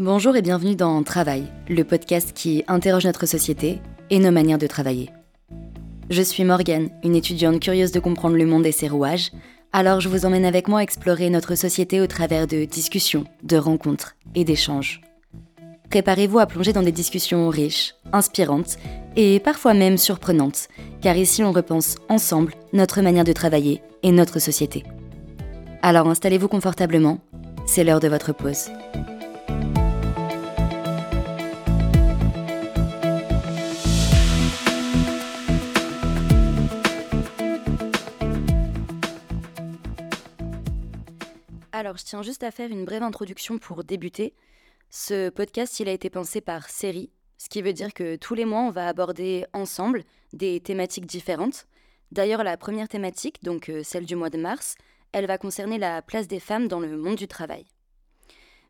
Bonjour et bienvenue dans Travail, le podcast qui interroge notre société et nos manières de travailler. Je suis Morgane, une étudiante curieuse de comprendre le monde et ses rouages, alors je vous emmène avec moi explorer notre société au travers de discussions, de rencontres et d'échanges. Préparez-vous à plonger dans des discussions riches, inspirantes et parfois même surprenantes, car ici on repense ensemble notre manière de travailler et notre société. Alors installez-vous confortablement, c'est l'heure de votre pause. Alors, je tiens juste à faire une brève introduction pour débuter. Ce podcast, il a été pensé par série, ce qui veut dire que tous les mois, on va aborder ensemble des thématiques différentes. D'ailleurs, la première thématique, donc euh, celle du mois de mars, elle va concerner la place des femmes dans le monde du travail.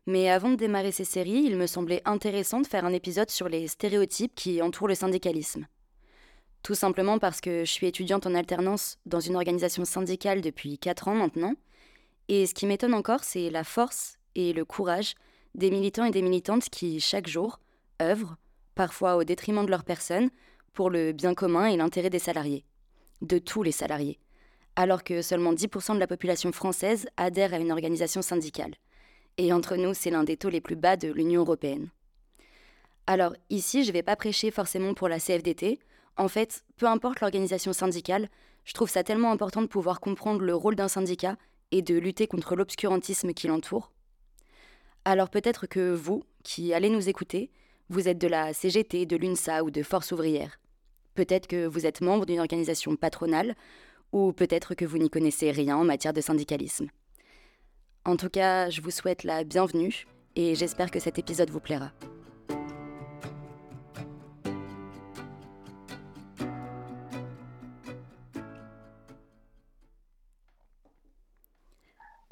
Mais avant de démarrer ces séries, il me semblait intéressant de faire un épisode sur les stéréotypes qui entourent le syndicalisme. Tout simplement parce que je suis étudiante en alternance dans une organisation syndicale depuis 4 ans maintenant, et ce qui m'étonne encore, c'est la force et le courage des militants et des militantes qui, chaque jour, œuvrent, parfois au détriment de leur personne, pour le bien commun et l'intérêt des salariés, de tous les salariés, alors que seulement 10% de la population française adhère à une organisation syndicale. Et entre nous, c'est l'un des taux les plus bas de l'Union européenne. Alors ici, je ne vais pas prêcher forcément pour la CFDT. En fait, peu importe l'organisation syndicale, je trouve ça tellement important de pouvoir comprendre le rôle d'un syndicat et de lutter contre l'obscurantisme qui l'entoure. Alors peut-être que vous, qui allez nous écouter, vous êtes de la CGT, de l'UNSA ou de Force ouvrière. Peut-être que vous êtes membre d'une organisation patronale, ou peut-être que vous n'y connaissez rien en matière de syndicalisme. En tout cas, je vous souhaite la bienvenue et j'espère que cet épisode vous plaira.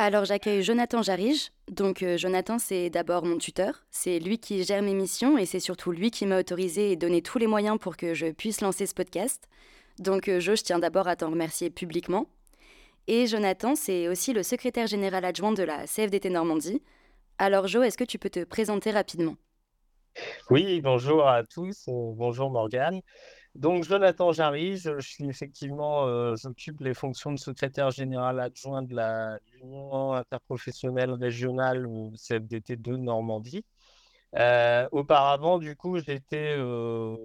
Alors j'accueille Jonathan Jarige. Donc euh, Jonathan, c'est d'abord mon tuteur. C'est lui qui gère mes missions et c'est surtout lui qui m'a autorisé et donné tous les moyens pour que je puisse lancer ce podcast. Donc euh, Jo, je tiens d'abord à t'en remercier publiquement. Et Jonathan, c'est aussi le secrétaire général adjoint de la CFDT Normandie. Alors Jo, est-ce que tu peux te présenter rapidement? Oui, bonjour à tous. Euh, bonjour Morgane. Donc, Jonathan Jarry, je, suis effectivement, euh, j'occupe les fonctions de secrétaire général adjoint de l'Union interprofessionnelle régionale ou CFDT de Normandie. Euh, auparavant, du coup, j'étais euh,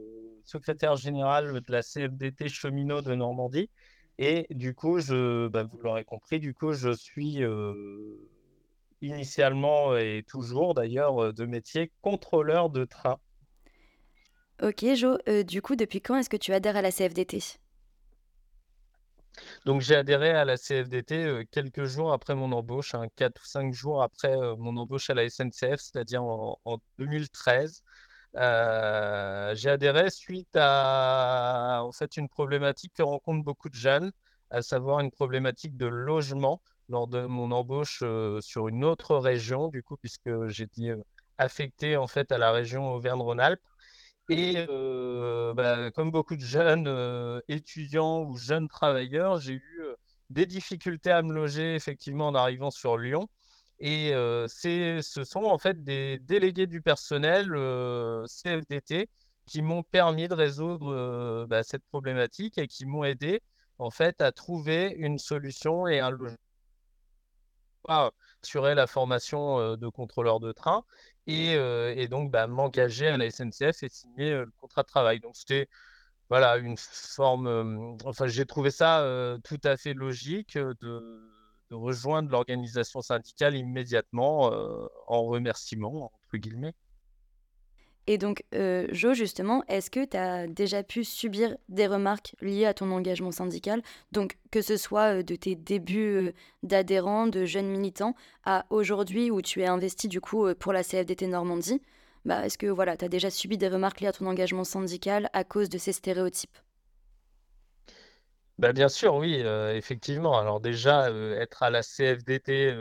secrétaire général de la CFDT cheminot de Normandie. Et du coup, bah, vous l'aurez compris, du coup, je suis initialement et toujours d'ailleurs de métier contrôleur de train. Ok, Jo, euh, du coup, depuis quand est-ce que tu adhères à la CFDT Donc j'ai adhéré à la CFDT euh, quelques jours après mon embauche, 4 ou 5 jours après euh, mon embauche à la SNCF, c'est-à-dire en, 2013. j'ai adhéré suite à en une problématique que rencontrent beaucoup de jeunes, à savoir une problématique de logement lors de mon embauche sur une autre région, du coup, puisque j'étais affecté en fait à la région Auvergne-Rhône-Alpes. Et euh, bah, comme beaucoup de jeunes euh, étudiants ou jeunes travailleurs, j'ai eu euh, des difficultés à me loger effectivement en arrivant sur Lyon. Et ce sont en fait des délégués du personnel CFDT qui m'ont permis de résoudre bah, cette problématique et qui m'ont aidé en fait à trouver une solution et un logement assurer la formation de contrôleur de train et, donc bah, m'engager à la SNCF et signer le contrat de travail. Donc c'était voilà une forme. enfin, j'ai trouvé ça tout à fait logique de, de rejoindre l'organisation syndicale immédiatement en remerciement entre guillemets. Et donc, euh, Jo, justement, est-ce que tu as déjà pu subir des remarques liées à ton engagement syndical? Donc, que ce soit euh, de tes débuts euh, d'adhérent, de jeune militant, à aujourd'hui où tu es investi du coup pour la CFDT Normandie, bah, est-ce que voilà, tu as déjà subi des remarques liées à ton engagement syndical à cause de ces stéréotypes? Bah, Bien sûr, oui, effectivement. Alors déjà, être à la CFDT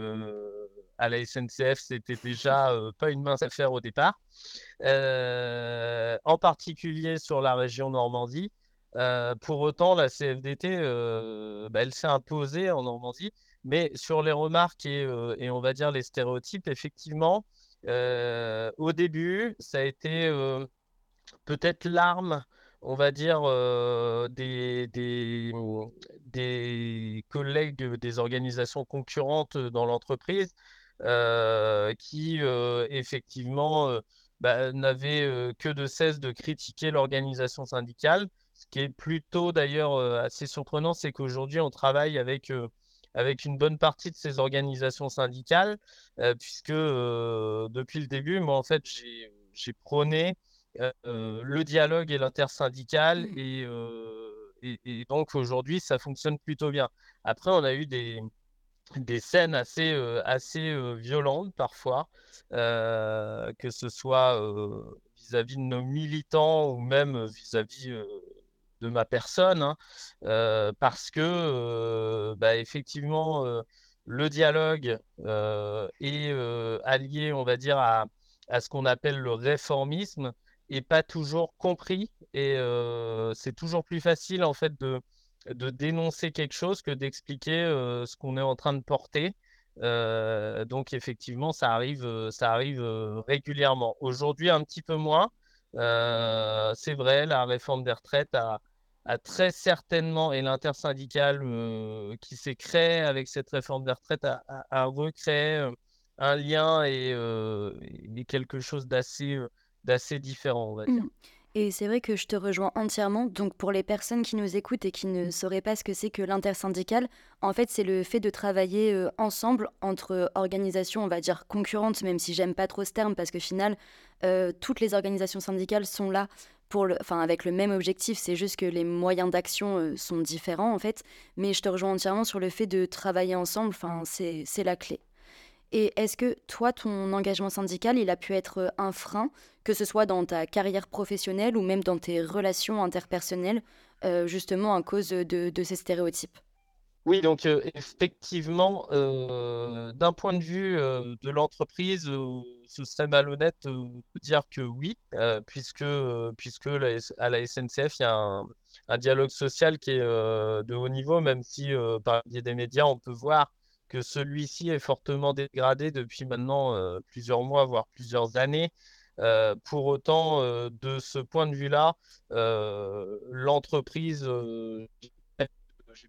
à la SNCF, c'était déjà euh, pas une mince affaire au départ. Euh, en particulier sur la région Normandie. Euh, pour autant, la CFDT, bah, elle s'est imposée en Normandie. Mais sur les remarques et, on va dire les stéréotypes, effectivement, au début, ça a été peut-être l'arme on va dire, des, des, des, collègues des organisations concurrentes dans l'entreprise qui, effectivement, bah, n'avaient que de cesse de critiquer l'organisation syndicale. Ce qui est plutôt d'ailleurs assez surprenant, c'est qu'aujourd'hui, on travaille avec avec une bonne partie de ces organisations syndicales, puisque depuis le début, moi, en fait, j'ai prôné le dialogue et l'intersyndical mmh. et, et, donc aujourd'hui ça fonctionne plutôt bien. Après on a eu des, des scènes assez, assez violentes parfois, que ce soit vis-à-vis de nos militants ou même vis-à-vis de ma personne, hein, parce que bah, effectivement le dialogue est allié, on va dire, à, à ce qu'on appelle le réformisme et pas toujours compris. Et c'est toujours plus facile en fait de, de dénoncer quelque chose que d'expliquer ce qu'on est en train de porter. donc effectivement, ça arrive, ça arrive régulièrement. Aujourd'hui, un petit peu moins. c'est vrai, la réforme des retraites a, très certainement, et l'intersyndicale qui s'est créé avec cette réforme des retraites a, recréé un lien et, quelque chose d'assez d'assez différent, on va dire. Mmh. Et c'est vrai que je te rejoins entièrement. Donc pour les personnes qui nous écoutent et qui ne sauraient pas ce que c'est que l'intersyndical, en fait c'est le fait de travailler euh, ensemble entre organisations, on va dire concurrentes, même si j'aime pas trop ce terme parce que final, euh, toutes les organisations syndicales sont là pour le, enfin avec le même objectif. C'est juste que les moyens d'action euh, sont différents en fait. Mais je te rejoins entièrement sur le fait de travailler ensemble. Enfin c'est la clé. Et est-ce que toi, ton engagement syndical, il a pu être euh, un frein, que ce soit dans ta carrière professionnelle ou même dans tes relations interpersonnelles, euh, justement à cause de, ces stéréotypes? Oui, donc euh, effectivement, d'un point de vue de l'entreprise, ce serait malhonnête de dire que oui, puisque, puisque à la SNCF, il y a un, un dialogue social qui est de haut niveau, même si par le biais des médias, on peut voir que celui-ci est fortement dégradé depuis maintenant euh, plusieurs mois, voire plusieurs années. Euh, pour autant, euh, de ce point de vue-là, l'entreprise, je n'ai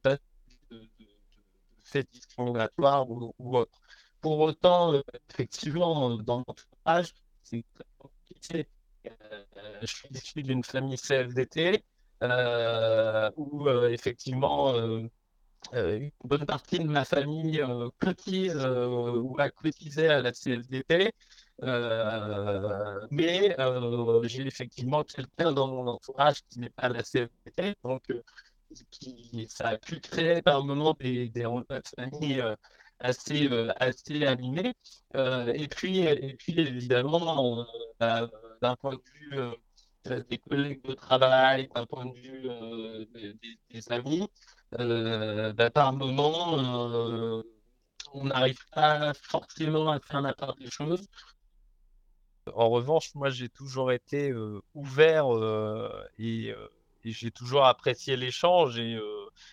pas de, fait discriminatoire ou, autre. Pour autant, effectivement, dans l'entourage, c'est très compliqué. je suis issu d'une famille CFDT où, effectivement, une bonne partie de ma famille euh, cotise euh, ou a cotisé à la CFDT. mais j'ai effectivement quelqu'un dans mon entourage qui n'est pas à la CFDT, donc qui, ça a pu créer par moment des, des de famille assez, assez animés. et, puis, et puis, évidemment, bah, d'un point de vue des collègues de travail, d'un point de vue des, amis, euh, bah, par moment, euh, on n'arrive pas forcément à faire la part des choses. En revanche, moi, j'ai toujours été euh, ouvert et, j'ai toujours apprécié l'échange et,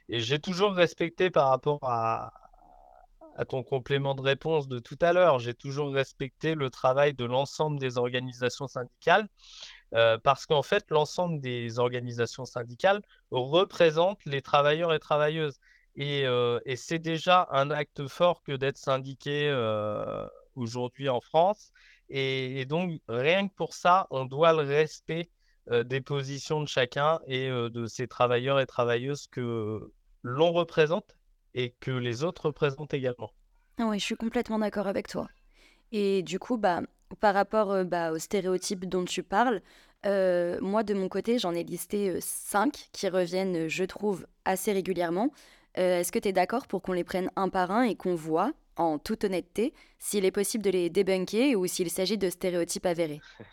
j'ai toujours respecté par rapport à, à ton complément de réponse de tout à l'heure, j'ai toujours respecté le travail de l'ensemble des organisations syndicales. Euh, parce qu'en fait, l'ensemble des organisations syndicales représentent les travailleurs et travailleuses. Et, euh, c'est déjà un acte fort que d'être syndiqué euh, aujourd'hui en France. Et, donc, rien que pour ça, on doit le respect des positions de chacun et de ces travailleurs et travailleuses que l'on représente et que les autres représentent également. Ah oui, je suis complètement d'accord avec toi. Et du coup, bah, par rapport euh, bah, aux stéréotypes dont tu parles, euh, moi de mon côté, j'en ai listé euh, cinq qui reviennent, je trouve, assez régulièrement. Est-ce que tu es d'accord pour qu'on les prenne un par un et qu'on voit, en toute honnêteté, s'il est possible de les débunker ou s'il s'agit de stéréotypes avérés?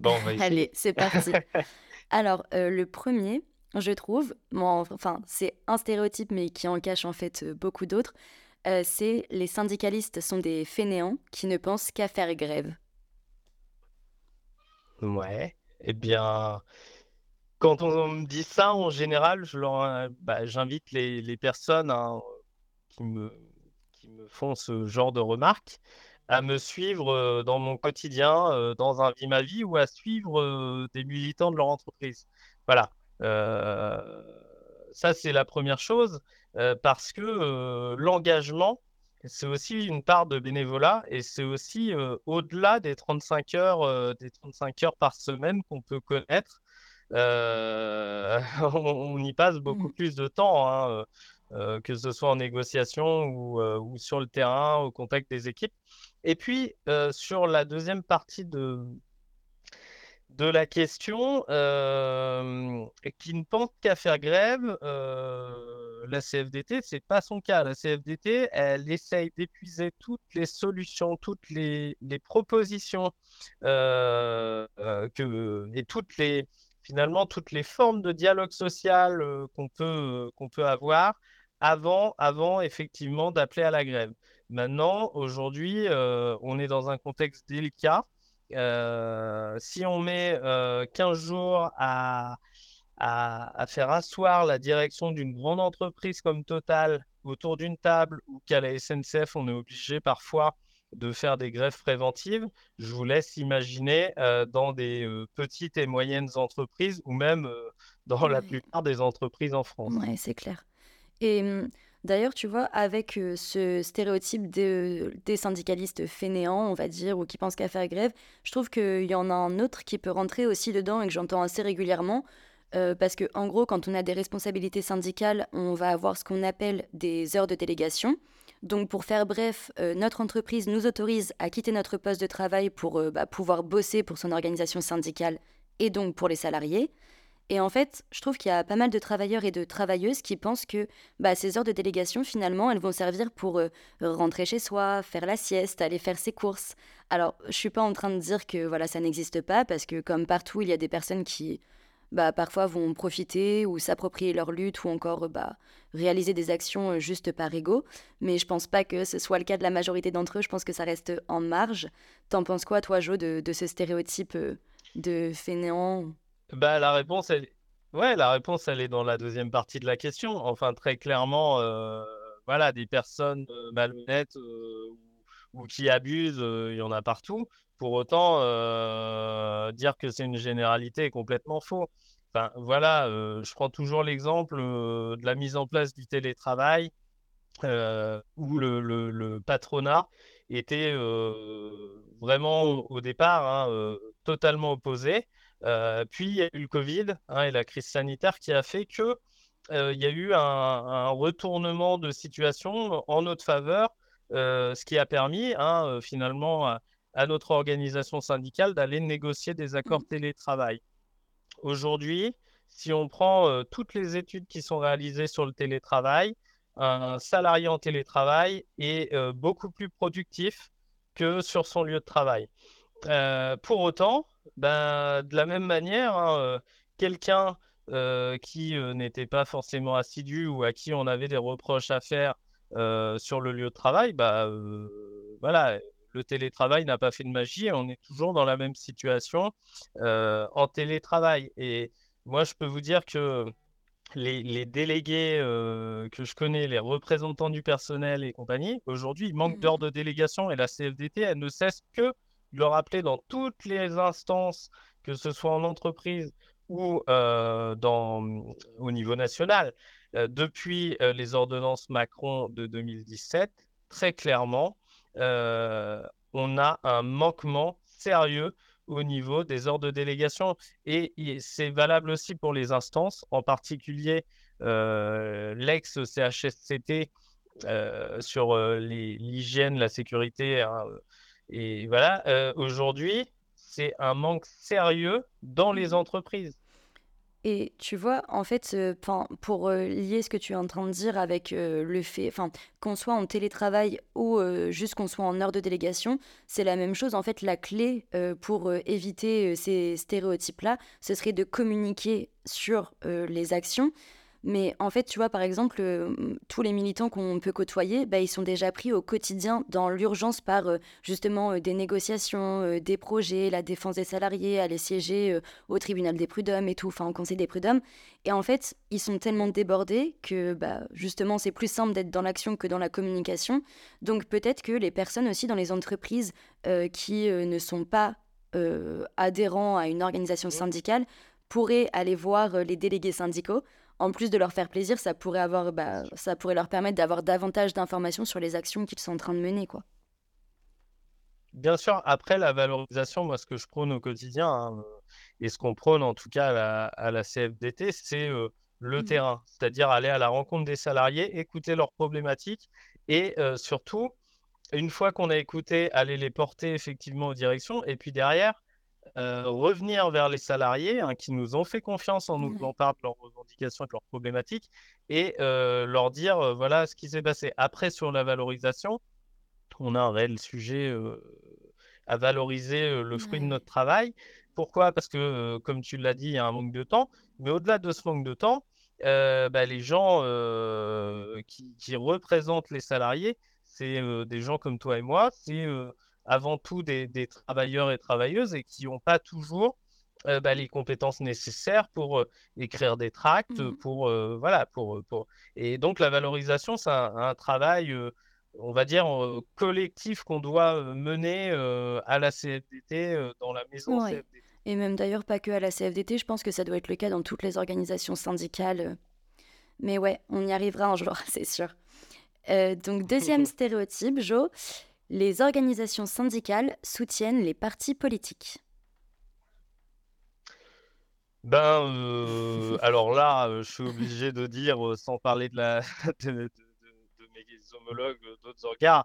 Bon, on Allez, c'est parti. Alors, le premier, je trouve, enfin, c'est un stéréotype mais qui en cache en fait beaucoup d'autres, euh, c'est les syndicalistes sont des fainéants qui ne pensent qu'à faire grève. Ouais, eh bien, quand on me dit ça, en général, je leur, bah, j'invite les, les personnes hein, qui, me, qui me font ce genre de remarques à me suivre dans mon quotidien, dans un vie ma vie ou à suivre des militants de leur entreprise. Voilà. ça, c'est la première chose parce que l'engagement, c'est aussi une part de bénévolat et c'est aussi au-delà des 35 heures, des 35 heures par semaine qu'on peut connaître. on, y passe beaucoup mmh. plus de temps. Hein, que ce soit en négociation ou, sur le terrain, au contact des équipes. Et puis, sur la deuxième partie de, de la question, qui ne pense qu'à faire grève, la CFDT, c'est pas son cas. La CFDT, elle essaye d'épuiser toutes les solutions, toutes les, propositions que, et toutes les, finalement, toutes les formes de dialogue social qu'on peut, qu'on peut avoir avant, avant effectivement d'appeler à la grève. Maintenant, aujourd'hui, euh, on est dans un contexte délicat. Euh, si on met 15 euh, jours à, à, faire asseoir la direction d'une grande entreprise comme Total autour d'une table ou qu'à la SNCF, on est obligé parfois de faire des grèves préventives, je vous laisse imaginer dans des petites et moyennes entreprises ou même dans la plupart des entreprises en France. Oui, c'est clair. Et d'ailleurs, tu vois, avec ce stéréotype des syndicalistes fainéants, on va dire, ou qui pensent qu'à faire grève, je trouve qu'il y en a un autre qui peut rentrer aussi dedans et que j'entends assez régulièrement. Parce que, en gros, quand on a des responsabilités syndicales, on va avoir ce qu'on appelle des heures de délégation. Donc, pour faire bref, notre entreprise nous autorise à quitter notre poste de travail pour bah, pouvoir bosser pour son organisation syndicale et donc pour les salariés. Et en fait, je trouve qu'il y a pas mal de travailleurs et de travailleuses qui pensent que bah, ces heures de délégation, finalement, elles vont servir pour euh, rentrer chez soi, faire la sieste, aller faire ses courses. Alors, je suis pas en train de dire que voilà, ça n'existe pas, parce que comme partout, il y a des personnes qui, bah, parfois, vont profiter ou s'approprier leur lutte ou encore bah, réaliser des actions euh, juste par ego. Mais je pense pas que ce soit le cas de la majorité d'entre eux. Je pense que ça reste en marge. T'en penses quoi, toi, Jo, de, de ce stéréotype euh, de fainéant? Bah, la réponse, elle... Ouais, la réponse, elle est dans la deuxième partie de la question. Enfin, très clairement, euh, voilà, des personnes malhonnêtes ou, qui abusent, il y en a partout. Pour autant, dire que c'est une généralité est complètement faux. Enfin, voilà, je prends toujours l'exemple de la mise en place du télétravail où le, patronat était vraiment au départ hein, totalement opposé. Euh, puis il y a eu le Covid hein, et la crise sanitaire qui a fait que euh, il y a eu un, retournement de situation en notre faveur, euh, ce qui a permis hein, finalement à, notre organisation syndicale d'aller négocier des accords mmh. télétravail. Aujourd'hui, si on prend toutes les études qui sont réalisées sur le télétravail, un salarié en télétravail est beaucoup plus productif que sur son lieu de travail. pour autant, ben, de la même manière, hein, euh, quelqu'un euh, qui euh, n'était pas forcément assidu ou à qui on avait des reproches à faire sur le lieu de travail, bah, voilà, le télétravail n'a pas fait de magie et on est toujours dans la même situation en télétravail. Et moi, je peux vous dire que les, délégués que je connais, les représentants du personnel et compagnie, aujourd'hui, il manque mmh. d'heures de délégation et la CFDT, elle ne cesse que le rappeler dans toutes les instances, que ce soit en entreprise ou euh, dans, au niveau national, euh, depuis euh, les ordonnances Macron de 2017, très clairement, on a un manquement sérieux au niveau des ordres de délégation. Et, c'est valable aussi pour les instances, en particulier l'ex-CHSCT sur l'hygiène, la sécurité. Hein, et voilà, euh, aujourd'hui, c'est un manque sérieux dans les mmh entreprises. Et tu vois, en fait, pour euh, lier ce que tu es en train de dire avec euh, le fait, enfin, qu'on soit en télétravail ou juste qu'on soit en heure de délégation, c'est la même chose. En fait, la clé pour éviter ces stéréotypes-là, ce serait de communiquer sur les actions Mais en fait, tu vois, par exemple, euh, tous les militants qu'on peut côtoyer, bah, ils sont déjà pris au quotidien dans l'urgence par euh, justement euh, des négociations, des projets, la défense des salariés, aller siéger au tribunal des prud'hommes et tout, enfin au conseil des prud'hommes. Et en fait, ils sont tellement débordés que bah, justement, c'est plus simple d'être dans l'action que dans la communication. Donc peut-être que les personnes aussi dans les entreprises qui ne sont pas adhérents à une organisation syndicale pourraient aller voir les délégués syndicaux en plus de leur faire plaisir, ça pourrait, avoir, bah, ça pourrait leur permettre d'avoir davantage d'informations sur les actions qu'ils sont en train de mener. Quoi. Bien sûr, après la valorisation, moi ce que je prône au quotidien, hein, et ce qu'on prône en tout cas à la, CFDT, c'est euh, le mmh. terrain, c'est-à-dire aller à la rencontre des salariés, écouter leurs problématiques et euh, surtout, une fois qu'on a écouté, aller les porter effectivement aux directions et puis derrière, euh, revenir vers les salariés hein, qui nous ont fait confiance en nous en parlant de leurs revendications et de leurs problématiques et euh, leur dire euh, voilà ce qui s'est passé. Après, sur la valorisation, on a un réel sujet à valoriser le fruit de notre travail. Pourquoi? Parce que, comme tu l'as dit, il y a un manque de temps. Mais au-delà de ce manque de temps, bah, les gens qui, qui, représentent les salariés, c'est des gens comme toi et moi, c'est avant tout des, travailleurs et travailleuses et qui n'ont pas toujours euh, bah, les compétences nécessaires pour euh, écrire des tracts, mmh pour euh, voilà, pour, pour et donc la valorisation, c'est un, travail, on va dire collectif qu'on doit mener à la CFDT dans la maison CFDT. Et même d'ailleurs pas que à la CFDT, je pense que ça doit être le cas dans toutes les organisations syndicales. Mais ouais, on y arrivera un jour, c'est sûr. donc deuxième stéréotype, Jo, les organisations syndicales soutiennent les partis politiques. Ben, euh, alors là, euh, je suis obligé de dire, euh, sans parler de, mes homologues d'autres organes,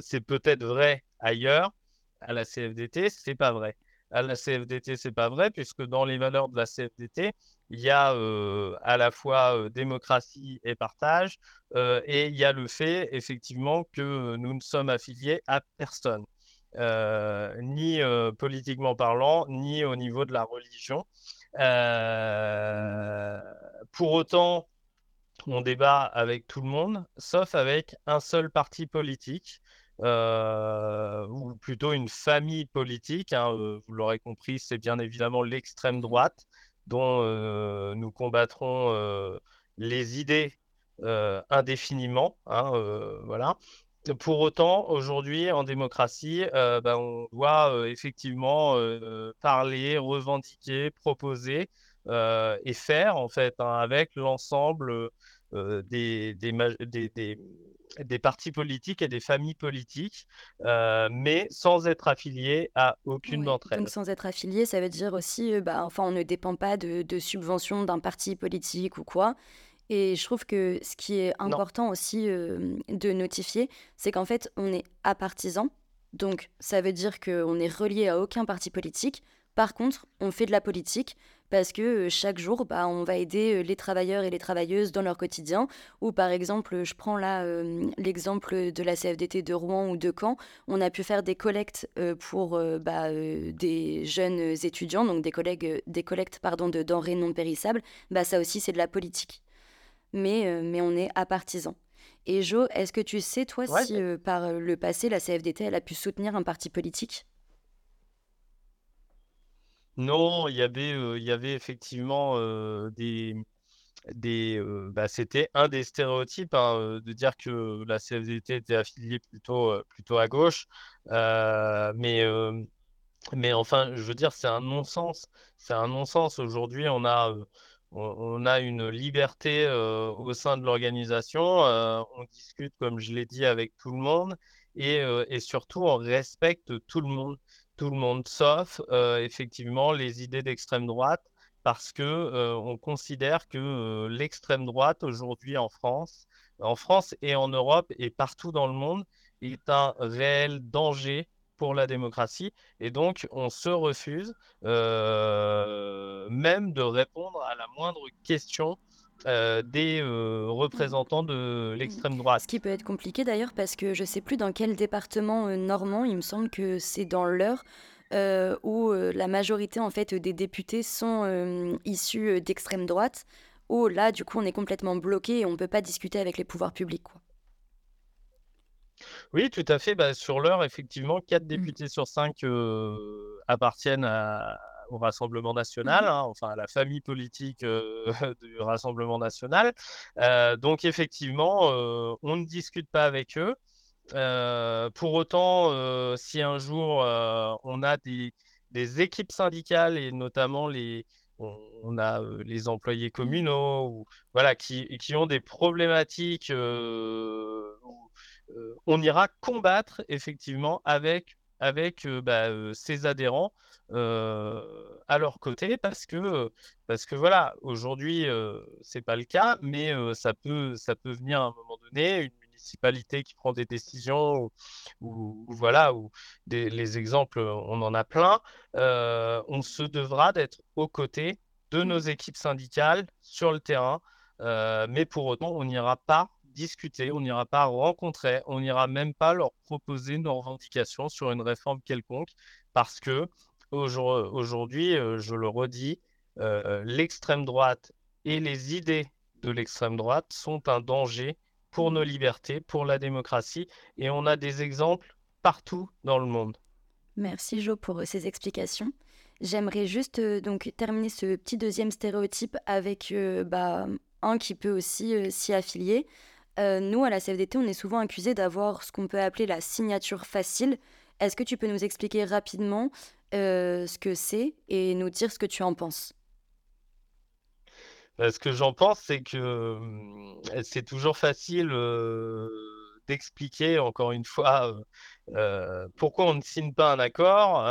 c'est peut-être vrai ailleurs, à la CFDT, c'est pas vrai. À la CFDT, c'est pas vrai, puisque dans les valeurs de la CFDT, il y a à la fois démocratie et partage, et il y a le fait effectivement que nous ne sommes affiliés à personne, ni politiquement parlant, ni au niveau de la religion. pour autant, on débat avec tout le monde, sauf avec un seul parti politique. ou plutôt une famille politique. Hein, vous l'aurez compris, c'est bien évidemment l'extrême droite, dont euh, nous combattrons euh, les idées euh, indéfiniment. Hein, voilà. Pour autant, aujourd'hui, en démocratie, ben, on doit effectivement parler, revendiquer, proposer et faire, en fait, hein, avec l'ensemble des, des partis politiques et des familles politiques, euh, mais sans être affilié à aucune d'entre elles. Donc sans être affilié, ça veut dire aussi, euh, bah, enfin, on ne dépend pas de, de subventions d'un parti politique ou quoi. Et je trouve que ce qui est important aussi euh, de notifier, c'est qu'en fait, on est apartisan. Donc ça veut dire qu'on est relié à aucun parti politique. Par contre, on fait de la politique parce que euh, chaque jour, bah, on va aider euh, les travailleurs et les travailleuses dans leur quotidien. Ou par exemple, je prends là euh, l'exemple de la CFDT de Rouen ou de Caen, on a pu faire des collectes pour bah, des jeunes étudiants, donc des, collègues, des collectes pardon, de denrées non périssables. Bah, ça aussi, c'est de la politique. Mais, mais on est à partisan. Et Jo, est-ce que tu sais, toi, si par le passé, la CFDT, elle a pu soutenir un parti politique? Non, il y avait, il y avait effectivement des, des bah, c'était un des stéréotypes hein, de dire que la CFDT était affiliée plutôt, plutôt à gauche. mais, mais enfin, je veux dire, c'est un non-sens. C'est un non-sens. Aujourd'hui, on a, on, a une liberté au sein de l'organisation. on discute, comme je l'ai dit, avec tout le monde. Et surtout, on respecte tout le monde tout le monde, sauf euh, effectivement les idées d'extrême droite, parce que euh, on considère que euh, l'extrême droite aujourd'hui en France, en France et en Europe et partout dans le monde, est un réel danger pour la démocratie. Et donc, on se refuse même de répondre à la moindre question euh, des euh, représentants de l'extrême droite. Ce qui peut être compliqué d'ailleurs parce que je ne sais plus dans quel département euh, normand, il me semble que c'est dans l'Eure, où la majorité en fait des députés sont issus d'extrême droite, oh là, du coup, on est complètement bloqué et on ne peut pas discuter avec les pouvoirs publics. Quoi. Oui, tout à fait. Bah, sur l'heure, effectivement, 4 mmh. députés sur 5 appartiennent au Rassemblement national, mmh. hein, enfin à la famille politique du Rassemblement national. donc effectivement, on ne discute pas avec eux. pour autant, si un jour on a des, des, équipes syndicales et notamment les, on, a les employés communaux ou, voilà, qui, qui ont des problématiques on ira combattre effectivement avec, avec bah, ses adhérents à leur côté parce que, parce que voilà, aujourd'hui, c'est pas le cas, mais ça, peut, ça peut venir à un moment donné, une municipalité qui prend des décisions ou, voilà, ou les exemples, on en a plein, on se devra d'être aux côtés de nos équipes syndicales sur le terrain, mais pour autant, on n'ira pas discuter, on n'ira pas rencontrer, on n'ira même pas leur proposer nos revendications sur une réforme quelconque, parce que aujourd'hui, euh, je le redis, euh, l'extrême droite et les idées de l'extrême droite sont un danger pour nos libertés, pour la démocratie, et on a des exemples partout dans le monde. Merci Jo pour euh, ces explications. J'aimerais juste donc terminer ce petit deuxième stéréotype avec bah, un qui peut aussi s'y affilier. Euh, nous, à la CFDT, on est souvent accusé d'avoir ce qu'on peut appeler la signature facile. Est-ce que tu peux nous expliquer rapidement euh, ce que c'est et nous dire ce que tu en penses? Bah, Ce que j'en pense, c'est que hum, c'est toujours facile d'expliquer, encore une fois, pourquoi on ne signe pas un accord,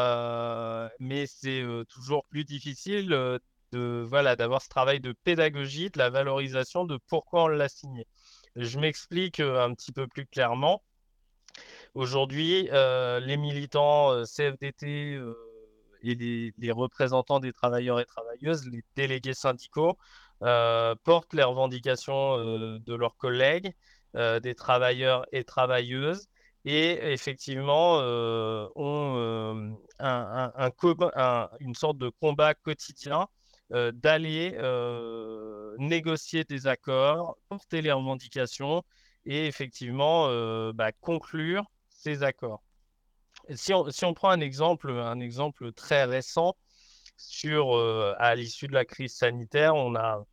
mais c'est toujours plus difficile voilà d'avoir ce travail de pédagogie, de la valorisation de pourquoi on l'a signé. Je m'explique euh, un petit peu plus clairement. Aujourd'hui, euh, les militants euh, CFDT et les, représentants des travailleurs et travailleuses, les délégués syndicaux, portent les revendications de leurs collègues, des travailleurs et travailleuses, et effectivement ont une sorte de combat quotidien d'aller négocier des accords, porter les revendications et effectivement bah, conclure ces accords. si, on, si on, prend un exemple, un exemple très récent, sur, à l'issue de la crise sanitaire, on a,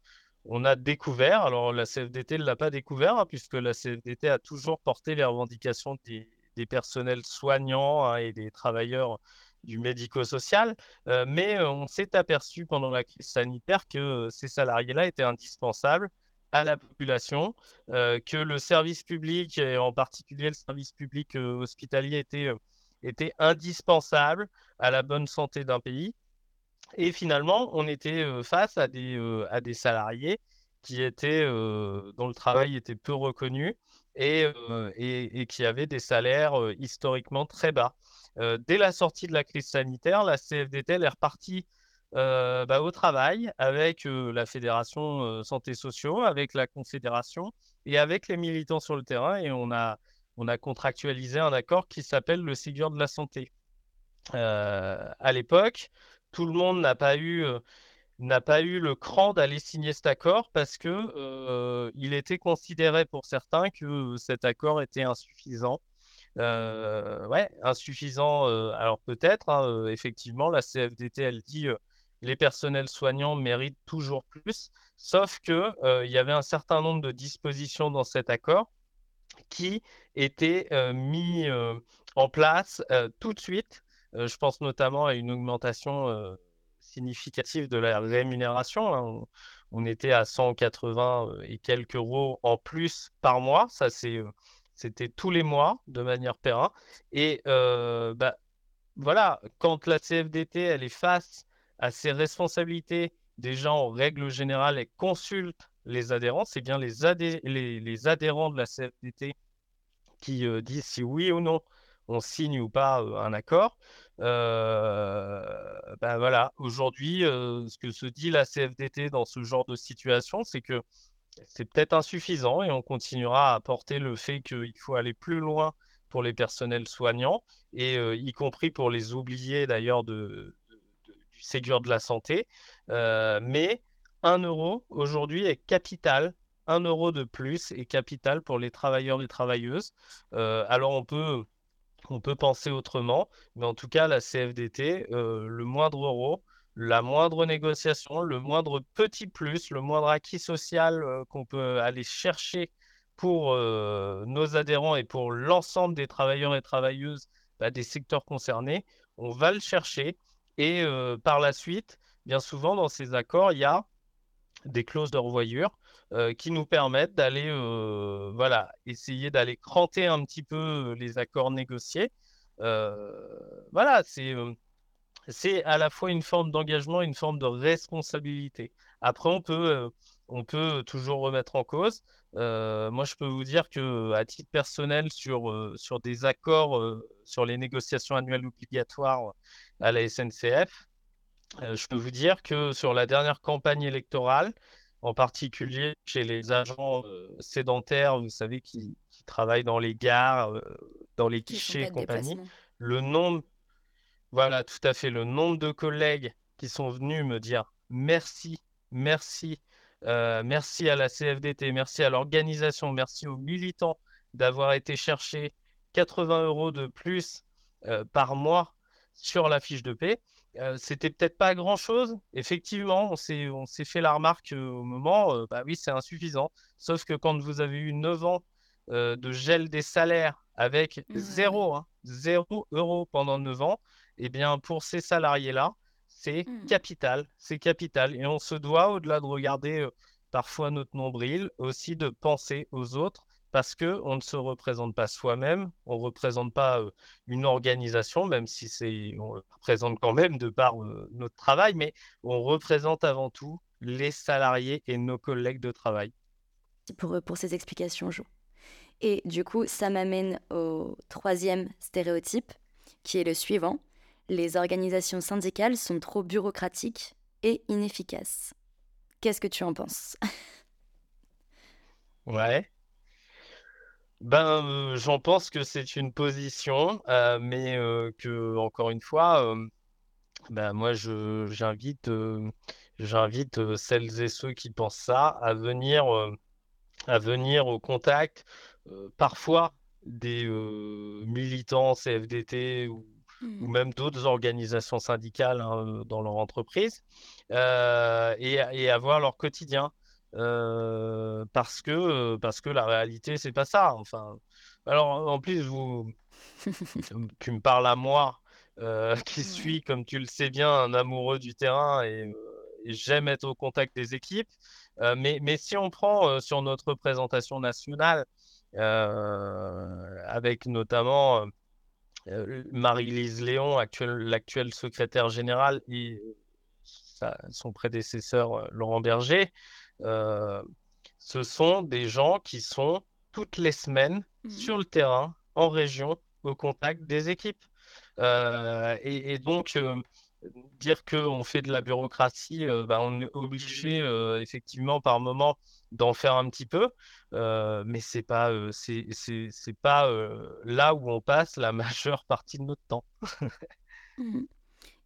on a découvert, alors la CFDT ne l'a pas découvert, hein, puisque la CFDT a toujours porté les revendications des, des personnels soignants hein, et des travailleurs du médico-social, euh, mais euh, on s'est aperçu pendant la crise sanitaire que euh, ces salariés-là étaient indispensables à la population, que le service public, et en particulier le service public hospitalier, était, était indispensable à la bonne santé d'un pays. Et finalement, on était face à des, à des salariés qui étaient, dont le travail était peu reconnu et, et, et qui avaient des salaires historiquement très bas. Euh, dès la sortie de la crise sanitaire, la CFDT est repartie euh, bah, au travail avec euh, la Fédération Santé Sociaux, avec la Confédération et avec les militants sur le terrain. Et on a, on a contractualisé un accord qui s'appelle le Ségur de la Santé. à l'époque, tout le monde n'a pas eu le cran d'aller signer cet accord parce que il était considéré pour certains que cet accord était insuffisant ouais, insuffisant. Euh, alors peut-être, hein, euh, effectivement, la CFDT, elle dit les personnels soignants méritent toujours plus, sauf que il y avait un certain nombre de dispositions dans cet accord qui étaient mis en place tout de suite. je pense notamment à une augmentation significative de la rémunération. Hein. On, on, était à 180 et quelques euros en plus par mois. Ça, c'est c'était tous les mois de manière périn. Et euh, bah, voilà, quand la CFDT elle est face à ses responsabilités, déjà en règle générale, elle consulte les adhérents. C'est bien les, les, adhérents de la CFDT qui euh, disent si oui ou non on signe ou pas euh, un accord. Ben voilà, aujourd'hui, ce que se dit la CFDT dans ce genre de situation, c'est que c'est peut-être insuffisant et on continuera à porter le fait qu'il faut aller plus loin pour les personnels soignants et y compris pour les oubliés d'ailleurs de, du Ségur de la santé. Mais 1 euro aujourd'hui est capital. 1 euro de plus est capital pour les travailleurs et travailleuses. Alors on peut, on peut penser autrement, mais en tout cas, la CFDT, le moindre euro, la moindre négociation, le moindre petit plus, le moindre acquis social euh, qu'on peut aller chercher pour nos adhérents et pour l'ensemble des travailleurs et travailleuses bah, des secteurs concernés, on va le chercher. Et par la suite, bien souvent, dans ces accords, il y a des clauses de revoyure qui nous permettent d'aller voilà, essayer d'aller cranter un petit peu les accords négociés. voilà, c'est c'est à la fois une forme d'engagement et une forme de responsabilité. Après, on peut, on peut toujours remettre en cause. moi, je peux vous dire que à titre personnel, sur, sur des accords, sur les négociations annuelles obligatoires à la SNCF, je peux vous dire que sur la dernière campagne électorale, en particulier chez les agents sédentaires, vous savez, qui, travaillent dans les gares, dans les guichets et compagnie, le nombre, voilà, tout à fait, le nombre de collègues qui sont venus me dire merci, merci, merci à la CFDT, merci à l'organisation, merci aux militants d'avoir été chercher 80 euros de plus par mois sur la fiche de paix. Euh, c'était peut-être pas grand-chose. Effectivement, on s'est, on s'est fait la remarque euh, au moment, euh, bah oui, c'est insuffisant. Sauf que quand vous avez eu 9 ans de gel des salaires avec zéro, hein, zéro euro pendant 9 ans, eh bien, pour ces salariés-là, c'est mmh. capital. C'est capital. Et on se doit, au-delà de regarder parfois notre nombril, aussi de penser aux autres parce qu'on ne se représente pas soi-même, on ne représente pas une organisation, même si c'est, on représente quand même de par notre travail, mais on représente avant tout les salariés et nos collègues de travail. Pour, pour ces explications, Jo. Et du coup, ça m'amène au troisième stéréotype, qui est le suivant. Les organisations syndicales sont trop bureaucratiques et inefficaces. Qu'est-ce que tu en penses? Ouais. Ben, j'en pense que c'est une position, mais que, encore une fois, ben, moi, j'invite celles et ceux qui pensent ça à venir, à venir au contact, parfois des militants CFDT ou, ou mmh. même d'autres organisations syndicales hein, dans leur entreprise, et, et à voir leur quotidien. Euh, parce que parce que la réalité c'est pas ça. Enfin, alors en plus vous tu me parles à moi euh, qui suis comme tu le sais bien un amoureux du terrain et, j'aime être au contact des équipes. Euh, mais, mais si on prend sur notre représentation nationale avec notamment Marie-Lise Léon, l'actuelle secrétaire générale et son prédécesseur Laurent Berger, euh, ce sont des gens qui sont toutes les semaines mmh. sur le terrain, en région, au contact des équipes. Euh, et, donc, euh, dire qu'on fait de la bureaucratie, bah, on est obligé effectivement par moment d'en faire un petit peu, mais c'est pas c'est pas là où on passe la majeure partie de notre temps. Mmh.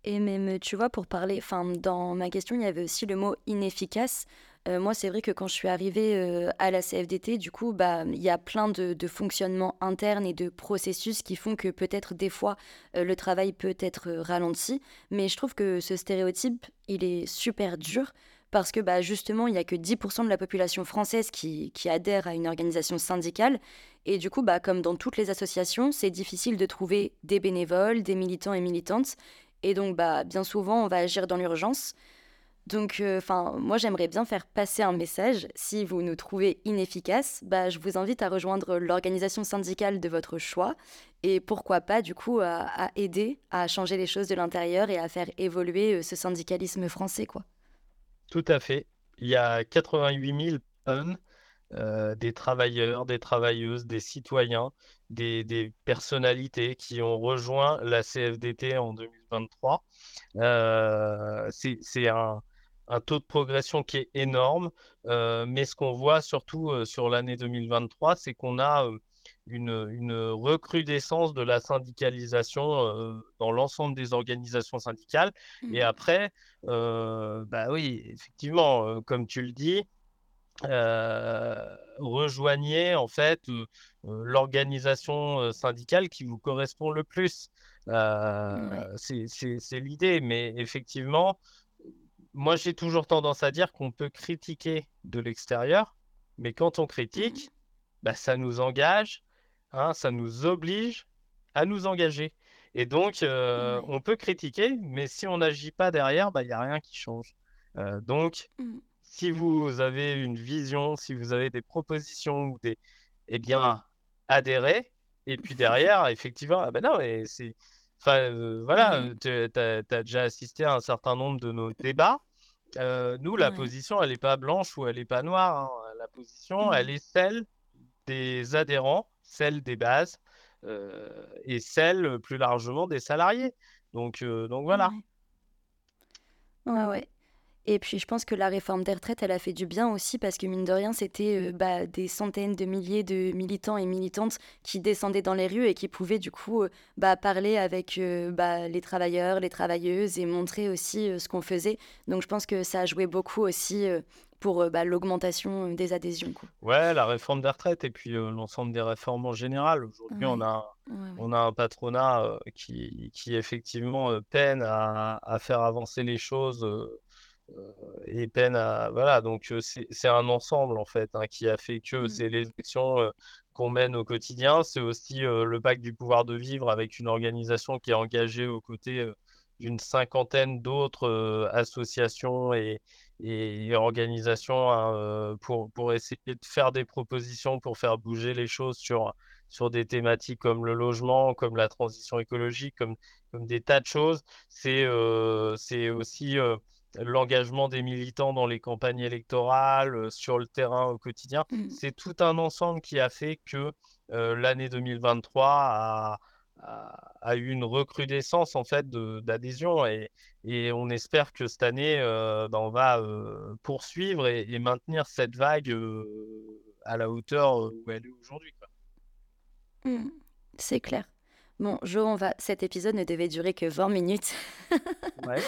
Et même, tu vois, pour parler, enfin, dans ma question, il y avait aussi le mot inefficace. Euh, moi, c'est vrai que quand je suis arrivée euh, à la CFDT, du coup, bah, il y a plein de, fonctionnements internes et de processus qui font que peut-être des fois euh, le travail peut être ralenti. Mais je trouve que ce stéréotype, il est super dur parce que bah, justement, il n'y a que 10% de la population française qui, adhère à une organisation syndicale. Et du coup, bah, comme dans toutes les associations, c'est difficile de trouver des bénévoles, des militants et militantes. Et donc, bien souvent, on va agir dans l'urgence. Donc, euh, enfin, moi, j'aimerais bien faire passer un message. Si vous nous trouvez inefficaces, bah, je vous invite à rejoindre l'organisation syndicale de votre choix et pourquoi pas, du coup, à, aider à changer les choses de l'intérieur et à faire évoluer euh, ce syndicalisme français, quoi. Tout à fait. Il y a 88 000 tonnes euh, des travailleurs, des travailleuses, des citoyens, des, personnalités qui ont rejoint la CFDT en 2023. c'est un, un taux de progression qui est énorme. Euh, mais ce qu'on voit surtout euh, sur l'année 2023, c'est qu'on a euh, une, recrudescence de la syndicalisation dans l'ensemble des organisations syndicales. Et mmh. après, bah oui, effectivement, comme tu le dis, rejoignez en fait l'organisation syndicale qui vous correspond le plus. C'est l'idée, mais effectivement, moi j'ai toujours tendance à dire qu'on peut critiquer de l'extérieur, mais quand on critique, mmh bah, ça nous engage, hein, ça nous oblige à nous engager. Et donc, on peut critiquer, mais si on n'agit pas derrière, bah, il n'y a rien qui change. donc, mmh. si vous avez une vision, si vous avez des propositions, ou des... eh bien, adhérez. Et puis derrière, effectivement, ah ben non, c'est. Enfin, voilà, mmh. tu as, déjà assisté à un certain nombre de nos débats. Nous, la position, elle n'est pas blanche ou elle n'est pas noire. Hein. La position, elle est celle des adhérents, celle des bases euh, et celle plus largement des salariés. Donc, euh, donc voilà. Ouais. ouais, Et puis je pense que la réforme des retraites, elle a fait du bien aussi parce que mine de rien, c'était euh, bah, des centaines de milliers de militants et militantes qui descendaient dans les rues et qui pouvaient du coup bah, parler avec bah, les travailleurs, les travailleuses et montrer aussi ce qu'on faisait. Donc je pense que ça a joué beaucoup aussi pour euh, bah, l'augmentation euh, des adhésions. Quoi. Ouais, la réforme des retraites et puis euh, l'ensemble des réformes en général. Aujourd'hui, on, a, on a un patronat qui, qui effectivement peine à, à, faire avancer les choses et peine à. Voilà, donc c'est un ensemble en fait hein, qui a fait que mmh. c'est les actions qu'on mène au quotidien. C'est aussi le pacte du pouvoir de vivre avec une organisation qui est engagée aux côtés d'une cinquantaine d'autres associations et, et organisation hein, euh, pour, pour essayer de faire des propositions pour faire bouger les choses sur, sur des thématiques comme le logement, comme la transition écologique, comme, comme des tas de choses. C'est euh, aussi euh, l'engagement des militants dans les campagnes électorales, sur le terrain au quotidien. Mmh. C'est tout un ensemble qui a fait que l'année 2023 a a, eu une recrudescence en fait d'adhésion et, et, on espère que cette année euh, ben, on va euh, poursuivre et, maintenir cette vague euh, à la hauteur où elle est aujourd'hui. Mmh, c'est clair. Bon, Jo, on va... cet épisode ne devait durer que 20 minutes. Ouais.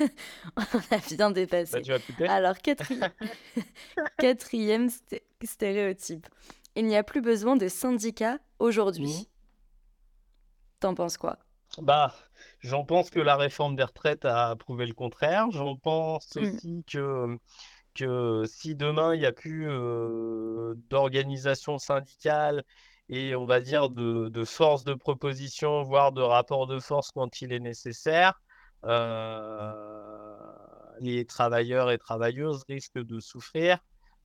on a bien dépassé. Bah, Alors, quatrième, stéréotype. Il n'y a plus besoin de syndicats aujourd'hui. Mmh. T'en penses quoi? Bah, j'en pense que la réforme des retraites a prouvé le contraire. J'en pense mmh. aussi que, que si demain il n'y a plus euh, d'organisation syndicale et on va dire de, de, force de proposition, voire de rapport de force quand il est nécessaire, euh, les travailleurs et travailleuses risquent de souffrir.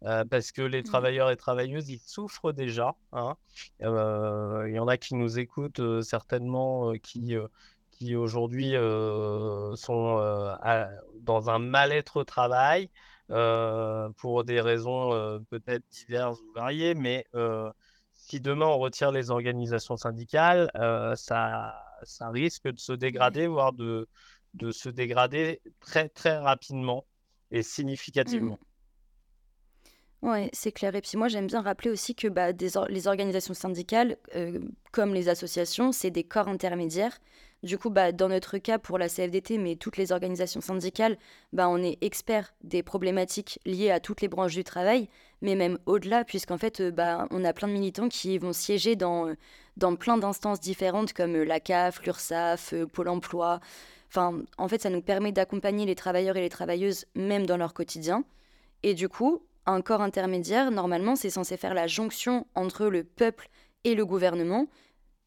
Euh, parce que les mmh. travailleurs et travailleuses, ils souffrent déjà. Hein. Euh, il y en a qui nous écoutent certainement, qui, qui aujourd'hui sont dans un mal-être au travail pour des raisons peut-être diverses ou variées, mais si demain on retire les organisations syndicales, ça, ça risque de se dégrader, voire de, de se dégrader très très rapidement et mmh. significativement. Oui, c'est clair. Et puis moi, j'aime bien rappeler aussi que bah, les organisations syndicales, euh, comme les associations, c'est des corps intermédiaires. Du coup, bah, dans notre cas, pour la CFDT, mais toutes les organisations syndicales, bah, on est experts des problématiques liées à toutes les branches du travail, mais même au-delà, puisqu'en fait, euh, bah, on a plein de militants qui vont siéger dans, euh, dans plein d'instances différentes, comme la CAF, l'URSSAF, Pôle emploi. Enfin, en fait, ça nous permet d'accompagner les travailleurs et les travailleuses, même dans leur quotidien. Et du coup, un corps intermédiaire, normalement, c'est censé faire la jonction entre le peuple et le gouvernement.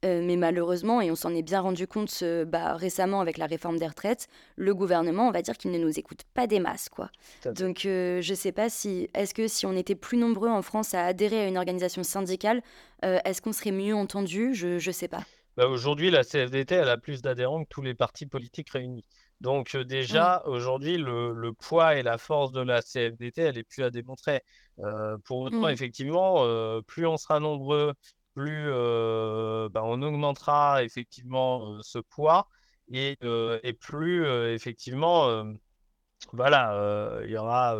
Euh, mais malheureusement, et on s'en est bien rendu compte bah, récemment avec la réforme des retraites, le gouvernement, on va dire qu'il ne nous écoute pas des masses. quoi. Donc euh, je ne sais pas si, est-ce que si on était plus nombreux en France à adhérer à une organisation syndicale, euh, est-ce qu'on serait mieux entendu? Je ne sais pas. Bah, aujourd'hui, la CFDT, elle a plus d'adhérents que tous les partis politiques réunis. Donc déjà, aujourd'hui, le, poids et la force de la CFDT, elle est plus à démontrer. pour autant, effectivement, plus on sera nombreux, plus bah, on augmentera effectivement ce poids et, plus effectivement, voilà, il y aura,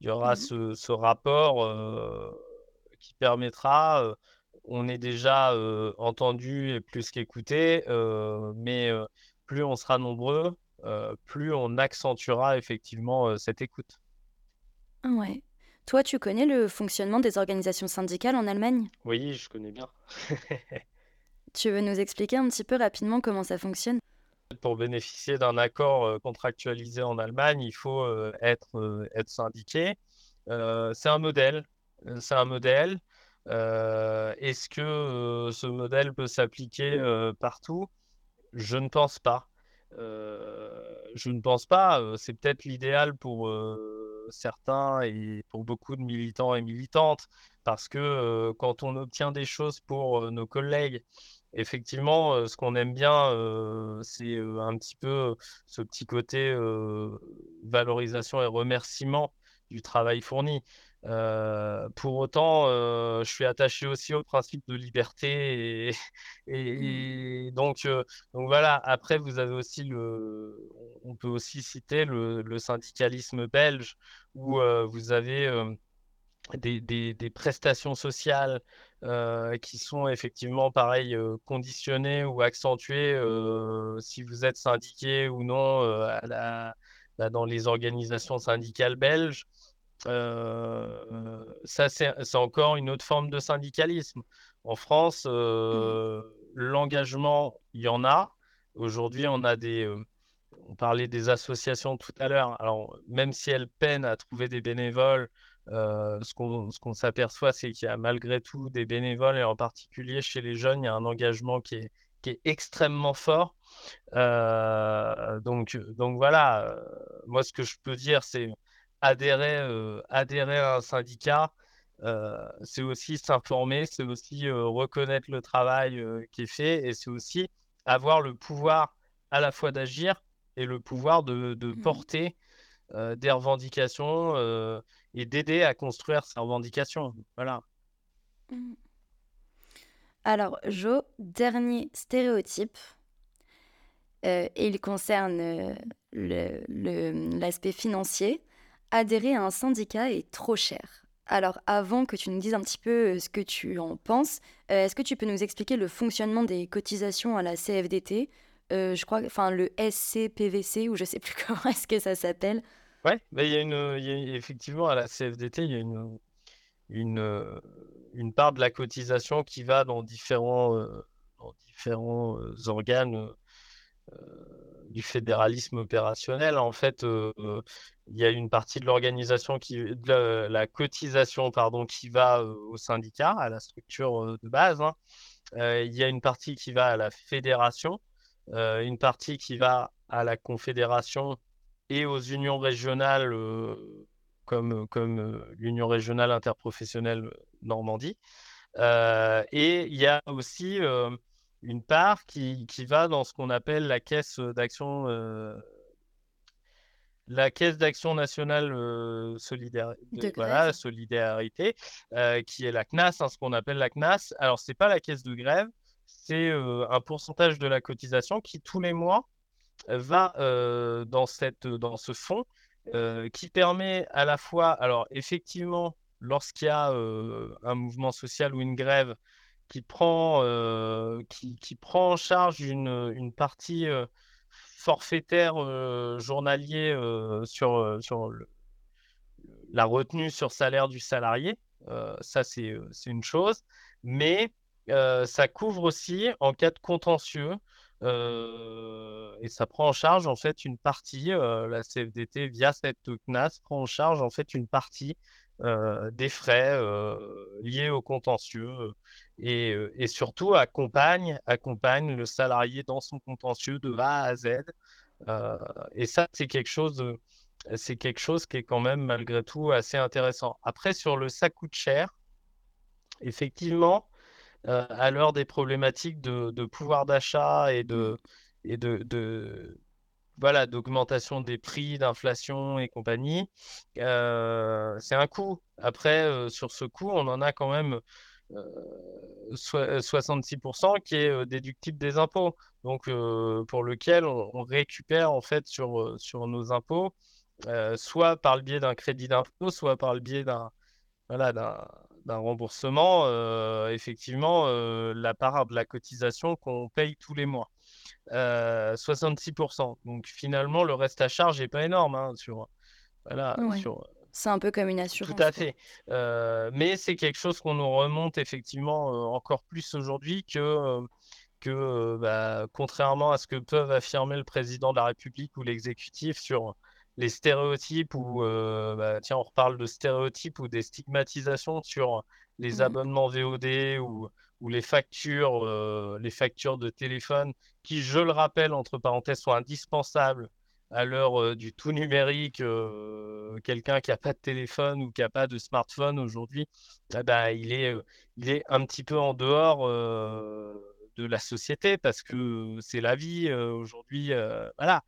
il y aura mmh ce, ce, rapport qui permettra on est déjà entendu et plus qu'écouté, mais plus on sera nombreux, plus on accentuera effectivement cette écoute. Ouais. Toi, tu connais le fonctionnement des organisations syndicales en Allemagne? Oui, je connais bien. tu veux nous expliquer un petit peu rapidement comment ça fonctionne? Pour bénéficier d'un accord contractualisé en Allemagne, il faut être, être syndiqué. c'est un modèle. C'est un modèle. Est-ce que ce modèle peut s'appliquer partout? Je ne pense pas. je ne pense pas. C'est peut-être l'idéal pour certains et pour beaucoup de militants et militantes, parce que quand on obtient des choses pour nos collègues, effectivement, ce qu'on aime bien, c'est un petit peu ce petit côté valorisation et remerciement du travail fourni. Pour autant, je suis attaché aussi au principe de liberté et, mmh. donc, donc voilà. Après, vous avez aussi le, on peut aussi citer le, syndicalisme belge où vous avez des, des, prestations sociales qui sont effectivement pareil conditionnées ou accentuées si vous êtes syndiqué ou non à la, bah, dans les organisations syndicales belges. Ça, c'est encore une autre forme de syndicalisme. En France, mmh. l'engagement, il y en a. Aujourd'hui, on a des, on parlait des associations tout à l'heure. Alors, même si elles peinent à trouver des bénévoles, euh, ce qu'on s'aperçoit, c'est qu'il y a malgré tout des bénévoles, et en particulier chez les jeunes, il y a un engagement qui est, qui est extrêmement fort. Euh, donc, donc voilà, euh, moi, ce que je peux dire, c'est adhérer, adhérer à un syndicat. c'est aussi s'informer, c'est aussi reconnaître le travail qui est fait et c'est aussi avoir le pouvoir à la fois d'agir et le pouvoir de, de mmh porter euh, des revendications euh, et d'aider à construire ces revendications. Voilà. Mmh. Alors, Jo, dernier stéréotype, euh, et il concerne l'aspect le, financier. Adhérer à un syndicat est trop cher. Alors, avant que tu nous dises un petit peu ce que tu en penses, est-ce que tu peux nous expliquer le fonctionnement des cotisations à la CFDT euh, je crois, enfin le SCPVC ou je sais plus comment est-ce que ça s'appelle. Ouais, il y a une, effectivement à la CFDT, il y a une, une, euh, une part de la cotisation qui va dans différents, euh, différents organes du fédéralisme opérationnel. En fait, il y a une partie de l'organisation qui, de la, cotisation, pardon, qui va au syndicat, à la structure de base. Hein. il y a une partie qui va à la fédération une partie qui va à la Confédération et aux unions régionales comme, comme l'Union régionale interprofessionnelle Normandie. et il y a aussi une part qui, qui, va dans ce qu'on appelle la caisse d'action la caisse d'action nationale voilà, solidarité qui est la CNAS hein, ce qu'on appelle la CNAS. Alors c'est pas la caisse de grève c'est un pourcentage de la cotisation qui, tous les mois, va dans, cette, dans ce fonds qui permet à la fois, alors effectivement, lorsqu'il y a un mouvement social ou une grève qui prend, qui, qui, prend en charge une, une partie forfaitaire journalier sur, sur la retenue sur salaire du salarié, ça c'est une chose, mais ça couvre aussi en cas de contentieux et ça prend en charge en fait une partie, la CFDT via cette CNAS prend en charge en fait une partie des frais liés au contentieux et, surtout accompagne, accompagne le salarié dans son contentieux de A à Z. et ça, c'est quelque chose, c'est quelque chose qui est quand même malgré tout assez intéressant. Après, sur le ça coûte cher, effectivement, à l'heure des problématiques de, pouvoir d'achat et de, et de, voilà d'augmentation des prix, d'inflation et compagnie, c'est un coût. Après, sur ce coût, on en a quand même 66% qui est déductible des impôts, donc pour lequel on, récupère en fait sur, sur nos impôts, soit par le biais d'un crédit d'impôt, soit par le biais d'un voilà, d'un remboursement, effectivement, la part de la cotisation qu'on paye tous les mois. 66%. Donc finalement, le reste à charge n'est pas énorme. Hein, sur, voilà, sur, c'est un peu comme une assurance. Tout à fait. mais c'est quelque chose qu'on nous remonte effectivement encore plus aujourd'hui que, que bah, contrairement à ce que peuvent affirmer le président de la République ou l'exécutif sur les stéréotypes ou bah, tiens on reparle de stéréotypes ou des stigmatisations sur les mmh abonnements VOD ou, ou les factures les factures de téléphone qui je le rappelle entre parenthèses sont indispensables à l'heure du tout numérique quelqu'un qui n'a pas de téléphone ou qui n'a pas de smartphone aujourd'hui eh ben, il est il est un petit peu en dehors de la société parce que c'est la vie aujourd'hui voilà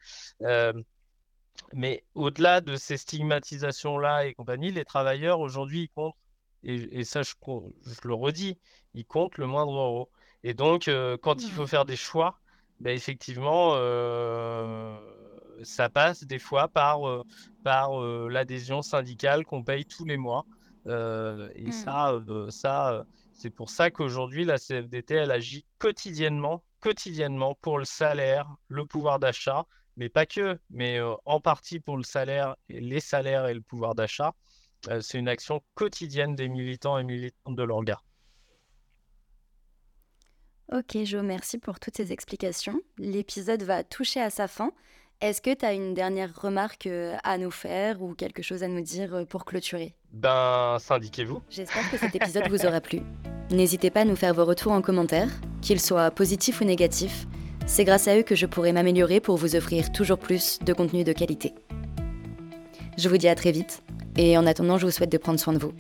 mais au-delà de ces stigmatisations-là et compagnie, les travailleurs aujourd'hui, ils comptent, et, ça je, le redis, ils comptent le moindre euro. Et donc, euh, quand il faut faire des choix, ben, effectivement, euh, ça passe des fois par, euh, par l'adhésion syndicale qu'on paye tous les mois. et mmh. ça, ça c'est pour ça qu'aujourd'hui, la CFDT, elle agit quotidiennement, quotidiennement pour le salaire, le pouvoir d'achat, mais pas que, mais en partie pour le salaire, les salaires et le pouvoir d'achat. c'est une action quotidienne des militants et militantes de l'orga. Ok, Jo, merci pour toutes ces explications. L'épisode va toucher à sa fin. Est-ce que tu as une dernière remarque à nous faire ou quelque chose à nous dire pour clôturer? Ben, syndiquez-vous. J'espère que cet épisode vous aura plu. N'hésitez pas à nous faire vos retours en commentaire, qu'ils soient positifs ou négatifs. C'est grâce à eux que je pourrai m'améliorer pour vous offrir toujours plus de contenu de qualité. Je vous dis à très vite, et en attendant, je vous souhaite de prendre soin de vous.